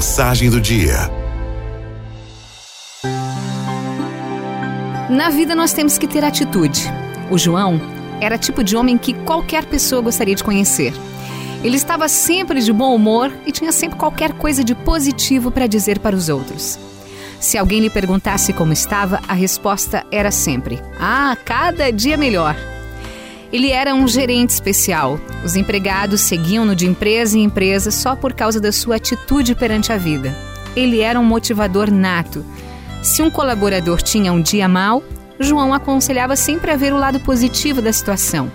Mensagem do dia. Na vida nós temos que ter atitude. O João era tipo de homem que qualquer pessoa gostaria de conhecer. Ele estava sempre de bom humor e tinha sempre qualquer coisa de positivo para dizer para os outros. Se alguém lhe perguntasse como estava, a resposta era sempre: Ah, cada dia melhor. Ele era um gerente especial. Os empregados seguiam-no de empresa em empresa só por causa da sua atitude perante a vida. Ele era um motivador nato. Se um colaborador tinha um dia mau, João aconselhava sempre a ver o lado positivo da situação.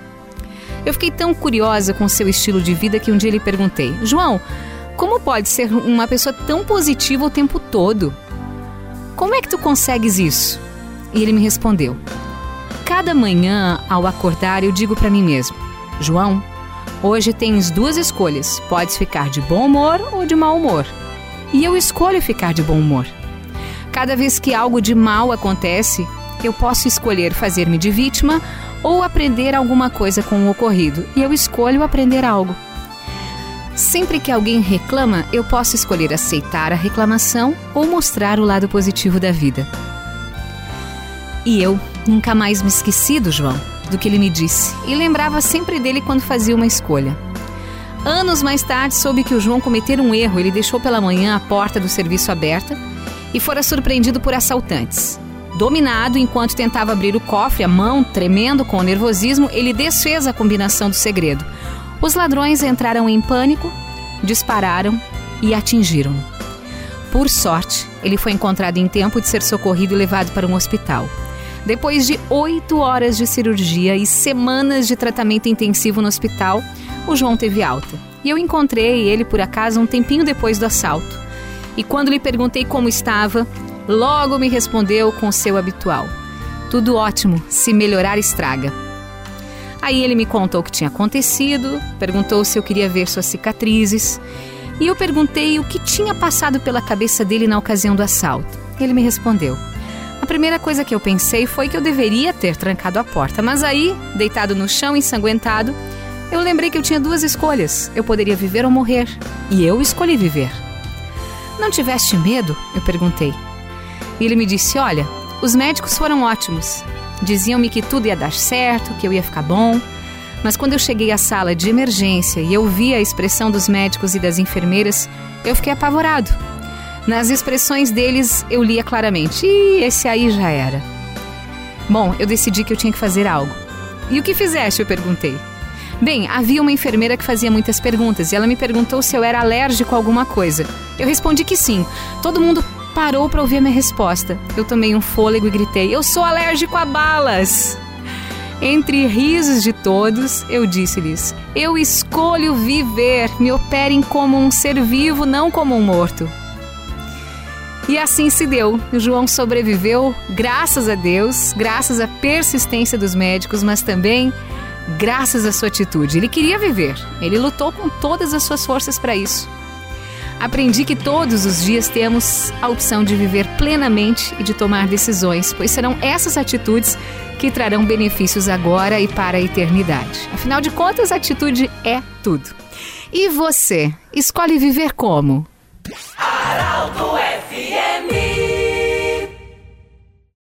Eu fiquei tão curiosa com seu estilo de vida que um dia lhe perguntei: João, como pode ser uma pessoa tão positiva o tempo todo? Como é que tu consegues isso? E ele me respondeu: Cada manhã, ao acordar, eu digo para mim mesmo: João, hoje tens duas escolhas. Podes ficar de bom humor ou de mau humor. E eu escolho ficar de bom humor. Cada vez que algo de mal acontece, eu posso escolher fazer-me de vítima ou aprender alguma coisa com o ocorrido, e eu escolho aprender algo. Sempre que alguém reclama, eu posso escolher aceitar a reclamação ou mostrar o lado positivo da vida. E eu nunca mais me esqueci do João, do que ele me disse, e lembrava sempre dele quando fazia uma escolha. Anos mais tarde, soube que o João cometera um erro. Ele deixou pela manhã a porta do serviço aberta e fora surpreendido por assaltantes. Dominado enquanto tentava abrir o cofre, a mão tremendo com o nervosismo, ele desfez a combinação do segredo. Os ladrões entraram em pânico, dispararam e atingiram-no. Por sorte, ele foi encontrado em tempo de ser socorrido e levado para um hospital. Depois de oito horas de cirurgia e semanas de tratamento intensivo no hospital, o João teve alta. E eu encontrei ele por acaso um tempinho depois do assalto. E quando lhe perguntei como estava, logo me respondeu com o seu habitual: Tudo ótimo, se melhorar estraga. Aí ele me contou o que tinha acontecido, perguntou se eu queria ver suas cicatrizes, e eu perguntei o que tinha passado pela cabeça dele na ocasião do assalto. Ele me respondeu: a primeira coisa que eu pensei foi que eu deveria ter trancado a porta, mas aí, deitado no chão ensanguentado, eu lembrei que eu tinha duas escolhas: eu poderia viver ou morrer. E eu escolhi viver. Não tiveste medo? Eu perguntei. E ele me disse: Olha, os médicos foram ótimos. Diziam-me que tudo ia dar certo, que eu ia ficar bom. Mas quando eu cheguei à sala de emergência e eu vi a expressão dos médicos e das enfermeiras, eu fiquei apavorado. Nas expressões deles eu lia claramente: e esse aí já era. Bom, eu decidi que eu tinha que fazer algo. E o que fizeste? Eu perguntei. Bem, havia uma enfermeira que fazia muitas perguntas e ela me perguntou se eu era alérgico a alguma coisa. Eu respondi que sim. Todo mundo parou para ouvir a minha resposta. Eu tomei um fôlego e gritei: Eu sou alérgico a balas! Entre risos de todos, eu disse-lhes: Eu escolho viver, me operem como um ser vivo, não como um morto. E assim se deu. João sobreviveu, graças a Deus, graças à persistência dos médicos, mas também graças à sua atitude. Ele queria viver, ele lutou com todas as suas forças para isso. Aprendi que todos os dias temos a opção de viver plenamente e de tomar decisões, pois serão essas atitudes que trarão benefícios agora e para a eternidade. Afinal de contas, atitude é tudo. E você, escolhe viver como? Aralto é